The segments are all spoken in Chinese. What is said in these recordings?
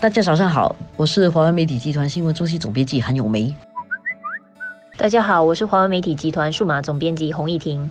大家早上好，我是华为媒体集团新闻中心总编辑韩永梅。大家好，我是华为媒体集团数码总编辑洪艺婷。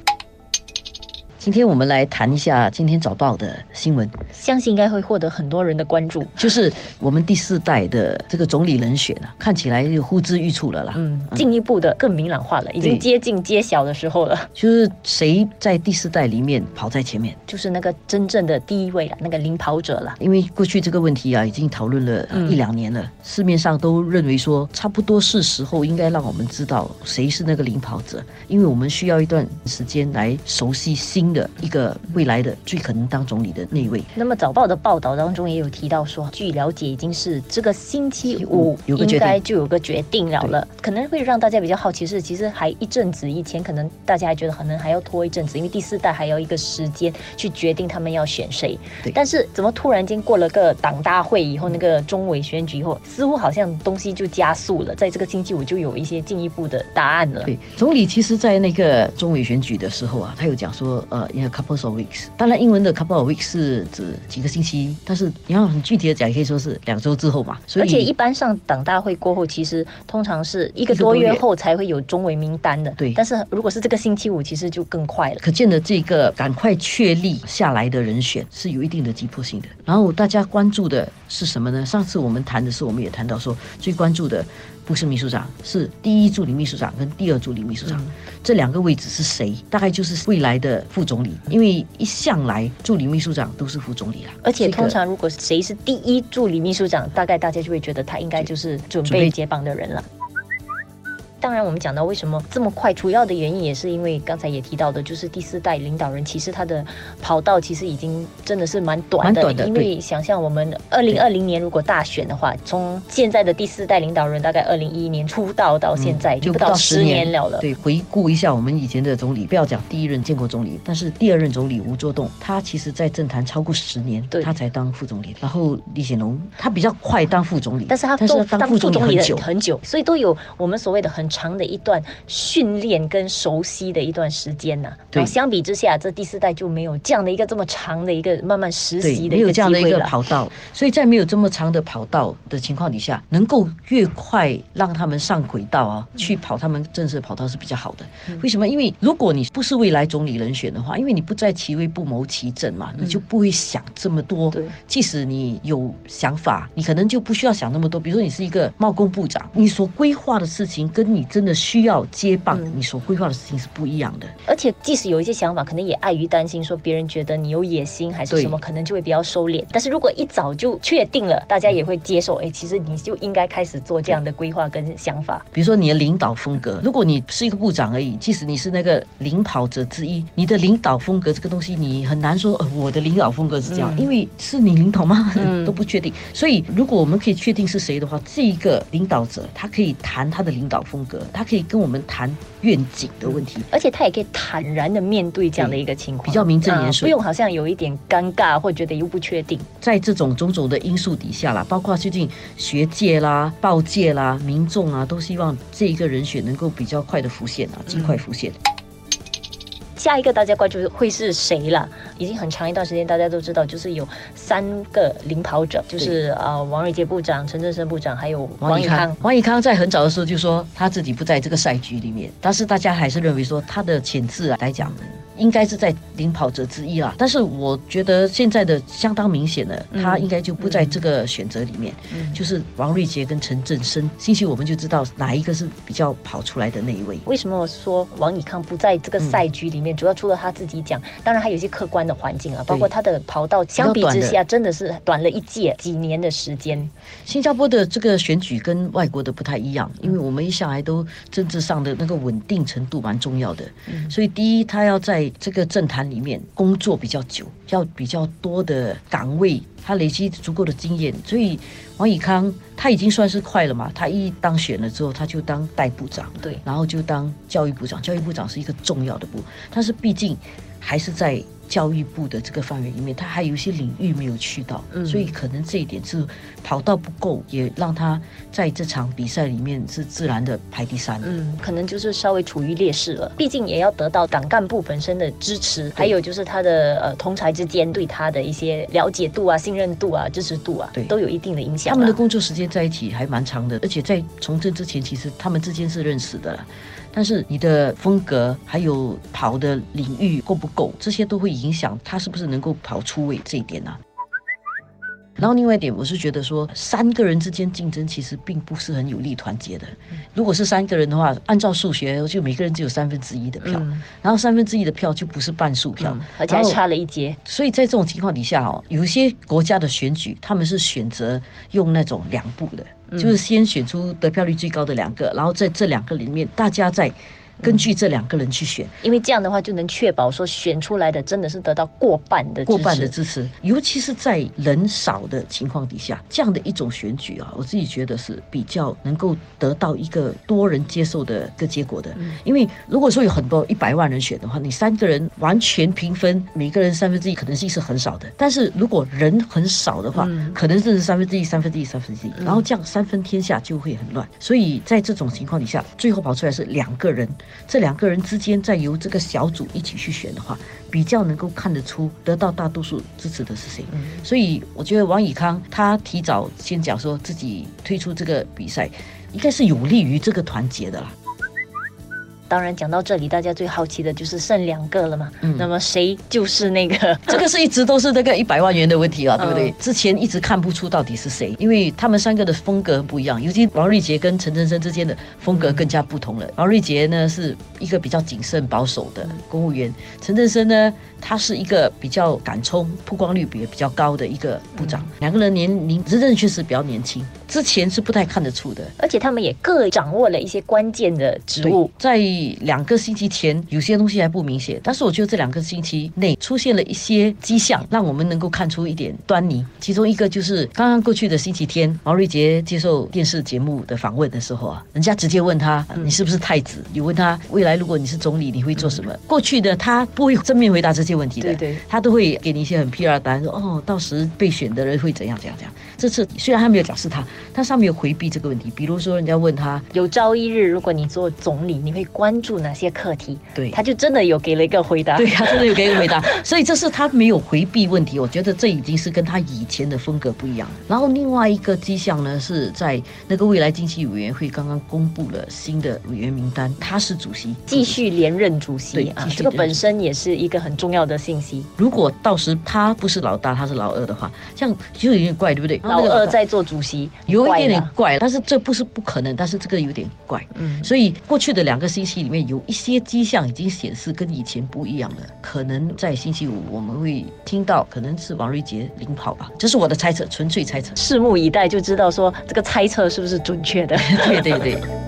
今天我们来谈一下今天早报的新闻，相信应该会获得很多人的关注。就是我们第四代的这个总理人选啊，看起来就呼之欲出了啦。嗯，进一步的更明朗化了，已经接近揭晓的时候了。就是谁在第四代里面跑在前面，就是那个真正的第一位了，那个领跑者了。因为过去这个问题啊，已经讨论了一两年了，市面上都认为说差不多是时候应该让我们知道谁是那个领跑者，因为我们需要一段时间来熟悉新。的一个未来的最可能当总理的那一位。那么早报的报道当中也有提到说，据了解已经是这个星期五应该就有个决定了了。可能会让大家比较好奇是，其实还一阵子以前，可能大家还觉得可能还要拖一阵子，因为第四代还要一个时间去决定他们要选谁。但是怎么突然间过了个党大会以后，那个中委选举以后，似乎好像东西就加速了，在这个星期五就有一些进一步的答案了。对，总理其实在那个中委选举的时候啊，他有讲说，呃。因为 couple of weeks，当然英文的 couple of weeks 是指几个星期，但是你要很具体的讲，也可以说是两周之后嘛。所以而且一般上党大会过后，其实通常是一个多月后才会有中委名单的。对，但是如果是这个星期五，其实就更快了。可见的这个赶快确立下来的人选是有一定的急迫性的。然后大家关注的是什么呢？上次我们谈的时候，我们也谈到说，最关注的。不是秘书长，是第一助理秘书长跟第二助理秘书长这两个位置是谁？大概就是未来的副总理，因为一向来助理秘书长都是副总理啦。而且通常如果谁是第一助理秘书长，大概大家就会觉得他应该就是准备接棒的人了。当然，我们讲到为什么这么快，主要的原因也是因为刚才也提到的，就是第四代领导人其实他的跑道其实已经真的是蛮短的。因为想象我们二零二零年如果大选的话，从现在的第四代领导人大概二零一一年出道到现在就不到十年了了。对，回顾一下我们以前的总理，不要讲第一任建国总理，但是第二任总理吴作栋，他其实在政坛超过十年，他才当副总理。然后李显龙，他比较快当副总理，但是他但是当副总理很久很久，所以都有我们所谓的很。长的一段训练跟熟悉的一段时间呐，然后相比之下，这第四代就没有这样的一个这么长的一个慢慢实习的没有这样的一个跑道，所以在没有这么长的跑道的情况底下，能够越快让他们上轨道啊，去跑他们正式跑道是比较好的。为什么？因为如果你不是未来总理人选的话，因为你不在其位不谋其政嘛，你就不会想这么多。对，即使你有想法，你可能就不需要想那么多。比如说你是一个贸工部长，你所规划的事情跟你真的需要接棒，你所规划的事情是不一样的。而且，即使有一些想法，可能也碍于担心说别人觉得你有野心还是什么，可能就会比较收敛。但是如果一早就确定了，大家也会接受。哎，其实你就应该开始做这样的规划跟想法。比如说你的领导风格，如果你是一个部长而已，即使你是那个领跑者之一，你的领导风格这个东西，你很难说我的领导风格是这样，因为是你领导吗？都不确定。所以，如果我们可以确定是谁的话，这一个领导者他可以谈他的领导风格，他可以。跟我们谈愿景的问题，而且他也可以坦然的面对这样的一个情况，比较名正言顺，不用好像有一点尴尬或觉得又不确定。在这种种种的因素底下啦，包括最近学界啦、报界啦、民众啊，都希望这一个人选能够比较快的浮现啊，尽快浮现。下一个大家关注会是谁了？已经很长一段时间，大家都知道，就是有三个领跑者，就是呃王瑞杰部长、陈振声部长，还有王以康。王以康在很早的时候就说他自己不在这个赛局里面，但是大家还是认为说他的潜质来讲。应该是在领跑者之一啦，但是我觉得现在的相当明显的，他应该就不在这个选择里面，就是王瑞杰跟陈振生，兴许我们就知道哪一个是比较跑出来的那一位。为什么我说王以康不在这个赛局里面？主要除了他自己讲，当然还有一些客观的环境啊，包括他的跑道相比之下真的是短了一届几年的时间。新加坡的这个选举跟外国的不太一样，因为我们一向来都政治上的那个稳定程度蛮重要的，所以第一他要在这个政坛里面工作比较久，要比较多的岗位，他累积足够的经验，所以王以康他已经算是快了嘛。他一当选了之后，他就当代部长，对，然后就当教育部长。教育部长是一个重要的部，但是毕竟还是在教育部的这个范围里面，他还有一些领域没有去到，嗯所以可能这一点是跑道不够，也让他在这场比赛里面是自然的排第三。嗯，可能就是稍微处于劣势了，毕竟也要得到党干部本身的支持，还有就是他的呃同才之间对他的一些了解度啊、信任度啊、支持度啊，对，都有一定的影响。他们的工作时间在一起还蛮长的，而且在从政之前，其实他们之间是认识的。但是你的风格还有跑的领域够不够，这些都会影响他是不是能够跑出位这一点呢？然后另外一点，我是觉得说，三个人之间竞争其实并不是很有利团结的。如果是三个人的话，按照数学，就每个人只有三分之一的票，然后三分之一的票就不是半数票，而且还差了一截。所以在这种情况底下哦，有一些国家的选举，他们是选择用那种两步的，就是先选出得票率最高的两个，然后在这两个里面，大家在。根据这两个人去选，因为这样的话就能确保说选出来的真的是得到过半的过半的支持，尤其是在人少的情况底下，这样的一种选举啊，我自己觉得是比较能够得到一个多人接受的一个结果的。因为如果说有很多一百万人选的话，你三个人完全平分，每个人三分之一可能性是很少的。但是如果人很少的话，可能是三分之一、三分之一、三分之一，然后这样三分天下就会很乱。所以在这种情况底下，最后跑出来是两个人。这两个人之间再由这个小组一起去选的话，比较能够看得出得到大多数支持的是谁。所以我觉得王以康他提早先讲说自己推出这个比赛，应该是有利于这个团结的啦。当然，讲到这里，大家最好奇的就是剩两个了嘛。嗯，那么谁就是那个？这个是一直都是那个一百万元的问题啊，对不对？之前一直看不出到底是谁，因为他们三个的风格不一样，尤其王瑞杰跟陈振生之间的风格更加不同了。王瑞杰呢是一个比较谨慎保守的公务员，陈振生呢。他是一个比较敢冲、曝光率比比较高的一个部长。两个人年龄真正确实比较年轻，之前是不太看得出的。而且他们也各掌握了一些关键的职务。在两个星期前，有些东西还不明显，但是我觉得这两个星期内出现了一些迹象，让我们能够看出一点端倪。其中一个就是刚刚过去的星期天，毛瑞杰接受电视节目的访问的时候啊，人家直接问他：“你是不是太子？”你问他未来如果你是总理，你会做什么？过去的他不会正面回答这。些问题的，对对，他都会给你一些很 P R 答案，说哦，到时被选的人会怎样怎样怎样。这次虽然他没有表示他，他上面有回避这个问题。比如说，人家问他，有朝一日如果你做总理，你会关注哪些课题？对，他就真的有给了一个回答。对，他真的有给一个回答。所以这是他没有回避问题。我觉得这已经是跟他以前的风格不一样。然后另外一个迹象呢，是在那个未来经济委员会刚刚公布了新的委员名单，他是主席，继续连任主席啊。这个本身也是一个很重要的信息。如果到时他不是老大，他是老二的话，这样就有点怪，对不对？老二在做主席，有一点点怪，但是这不是不可能，但是这个有点怪。嗯，所以过去的两个星期里面有一些迹象已经显示跟以前不一样了，可能在星期五我们会听到，可能是王瑞杰领跑吧，这是我的猜测，纯粹猜测，拭目以待就知道说这个猜测是不是准确的。对 对对。